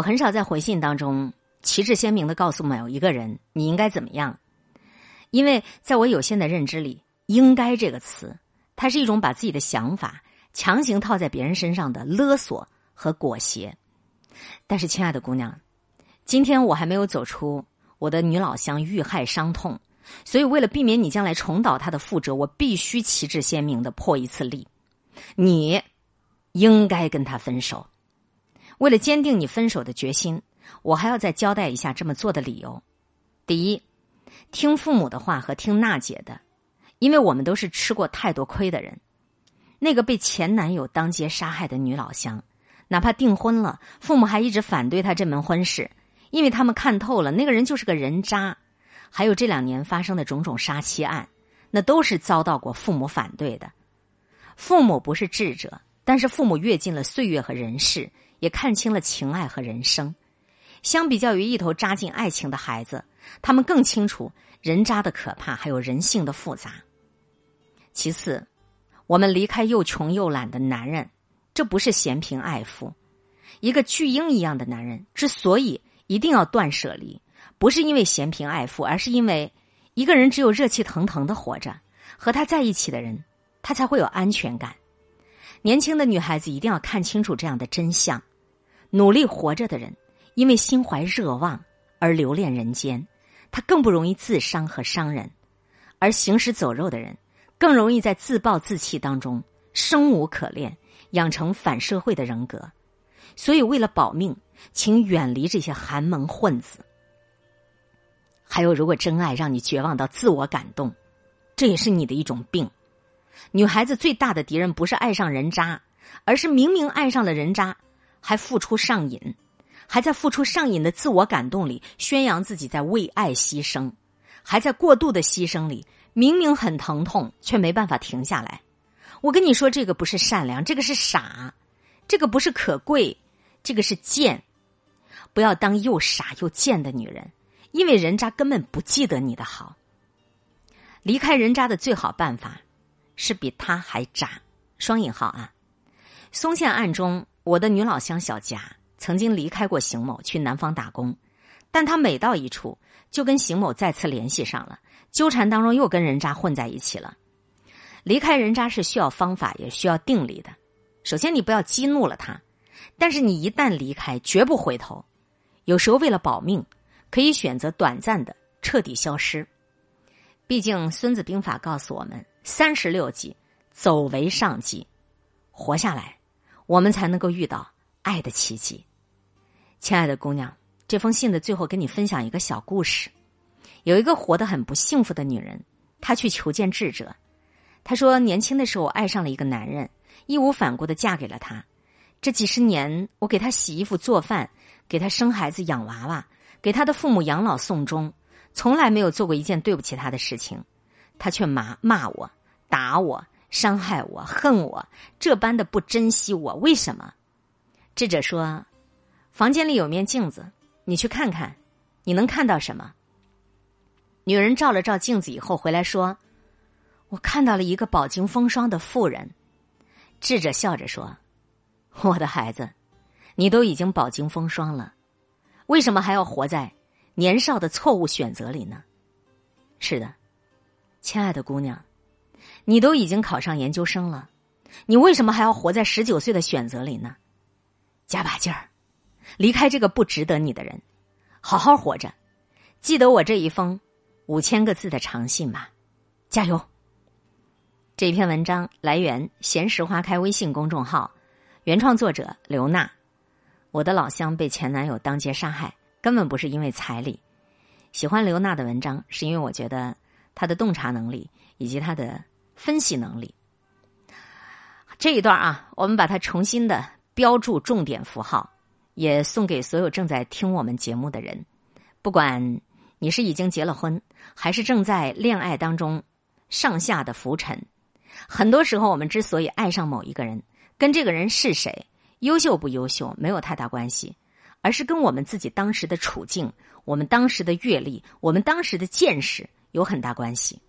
我很少在回信当中旗帜鲜明的告诉某一个人你应该怎么样，因为在我有限的认知里，“应该”这个词，它是一种把自己的想法强行套在别人身上的勒索和裹挟。但是，亲爱的姑娘，今天我还没有走出我的女老乡遇害伤痛，所以为了避免你将来重蹈他的覆辙，我必须旗帜鲜明的破一次例：你应该跟他分手。为了坚定你分手的决心，我还要再交代一下这么做的理由。第一，听父母的话和听娜姐的，因为我们都是吃过太多亏的人。那个被前男友当街杀害的女老乡，哪怕订婚了，父母还一直反对她这门婚事，因为他们看透了那个人就是个人渣。还有这两年发生的种种杀妻案，那都是遭到过父母反对的。父母不是智者，但是父母阅尽了岁月和人世。也看清了情爱和人生，相比较于一头扎进爱情的孩子，他们更清楚人渣的可怕，还有人性的复杂。其次，我们离开又穷又懒的男人，这不是嫌贫爱富。一个巨婴一样的男人之所以一定要断舍离，不是因为嫌贫爱富，而是因为一个人只有热气腾腾的活着，和他在一起的人，他才会有安全感。年轻的女孩子一定要看清楚这样的真相。努力活着的人，因为心怀热望而留恋人间，他更不容易自伤和伤人；而行尸走肉的人，更容易在自暴自弃当中生无可恋，养成反社会的人格。所以，为了保命，请远离这些寒门混子。还有，如果真爱让你绝望到自我感动，这也是你的一种病。女孩子最大的敌人不是爱上人渣，而是明明爱上了人渣。还付出上瘾，还在付出上瘾的自我感动里宣扬自己在为爱牺牲，还在过度的牺牲里，明明很疼痛却没办法停下来。我跟你说，这个不是善良，这个是傻，这个不是可贵，这个是贱。不要当又傻又贱的女人，因为人渣根本不记得你的好。离开人渣的最好办法，是比他还渣。双引号啊，松县案中。我的女老乡小贾曾经离开过邢某去南方打工，但她每到一处就跟邢某再次联系上了，纠缠当中又跟人渣混在一起了。离开人渣是需要方法，也需要定力的。首先，你不要激怒了他，但是你一旦离开，绝不回头。有时候为了保命，可以选择短暂的彻底消失。毕竟《孙子兵法》告诉我们：三十六计，走为上计，活下来。我们才能够遇到爱的奇迹，亲爱的姑娘。这封信的最后，跟你分享一个小故事。有一个活得很不幸福的女人，她去求见智者。她说，年轻的时候爱上了一个男人，义无反顾的嫁给了他。这几十年，我给他洗衣服、做饭，给他生孩子、养娃娃，给他的父母养老送终，从来没有做过一件对不起他的事情。他却骂骂我，打我。伤害我、恨我，这般的不珍惜我，为什么？智者说：“房间里有面镜子，你去看看，你能看到什么？”女人照了照镜子以后回来说：“我看到了一个饱经风霜的妇人。”智者笑着说：“我的孩子，你都已经饱经风霜了，为什么还要活在年少的错误选择里呢？”是的，亲爱的姑娘。你都已经考上研究生了，你为什么还要活在十九岁的选择里呢？加把劲儿，离开这个不值得你的人，好好活着。记得我这一封五千个字的长信吧，加油！这篇文章来源“闲时花开”微信公众号，原创作者刘娜。我的老乡被前男友当街杀害，根本不是因为彩礼。喜欢刘娜的文章，是因为我觉得他的洞察能力以及他的。分析能力这一段啊，我们把它重新的标注重点符号，也送给所有正在听我们节目的人。不管你是已经结了婚，还是正在恋爱当中，上下的浮沉。很多时候，我们之所以爱上某一个人，跟这个人是谁、优秀不优秀没有太大关系，而是跟我们自己当时的处境、我们当时的阅历、我们当时的见识有很大关系。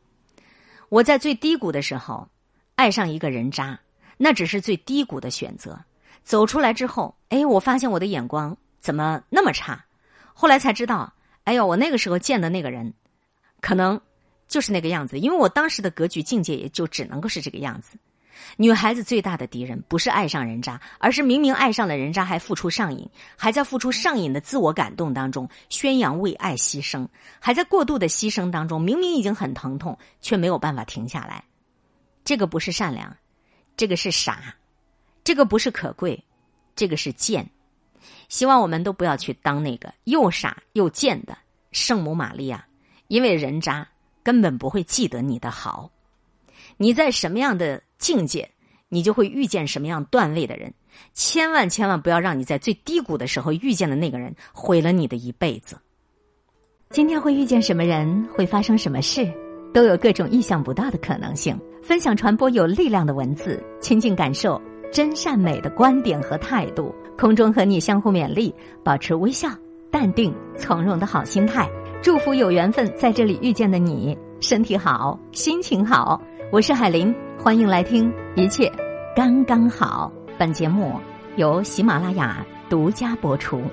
我在最低谷的时候，爱上一个人渣，那只是最低谷的选择。走出来之后，哎，我发现我的眼光怎么那么差？后来才知道，哎呦，我那个时候见的那个人，可能就是那个样子，因为我当时的格局境界也就只能够是这个样子。女孩子最大的敌人不是爱上人渣，而是明明爱上了人渣还付出上瘾，还在付出上瘾的自我感动当中宣扬为爱牺牲，还在过度的牺牲当中，明明已经很疼痛，却没有办法停下来。这个不是善良，这个是傻，这个不是可贵，这个是贱。希望我们都不要去当那个又傻又贱的圣母玛利亚，因为人渣根本不会记得你的好。你在什么样的境界，你就会遇见什么样段位的人。千万千万不要让你在最低谷的时候遇见的那个人毁了你的一辈子。今天会遇见什么人，会发生什么事，都有各种意想不到的可能性。分享传播有力量的文字，亲近感受真善美的观点和态度。空中和你相互勉励，保持微笑、淡定、从容的好心态。祝福有缘分在这里遇见的你，身体好，心情好。我是海林，欢迎来听，一切刚刚好。本节目由喜马拉雅独家播出。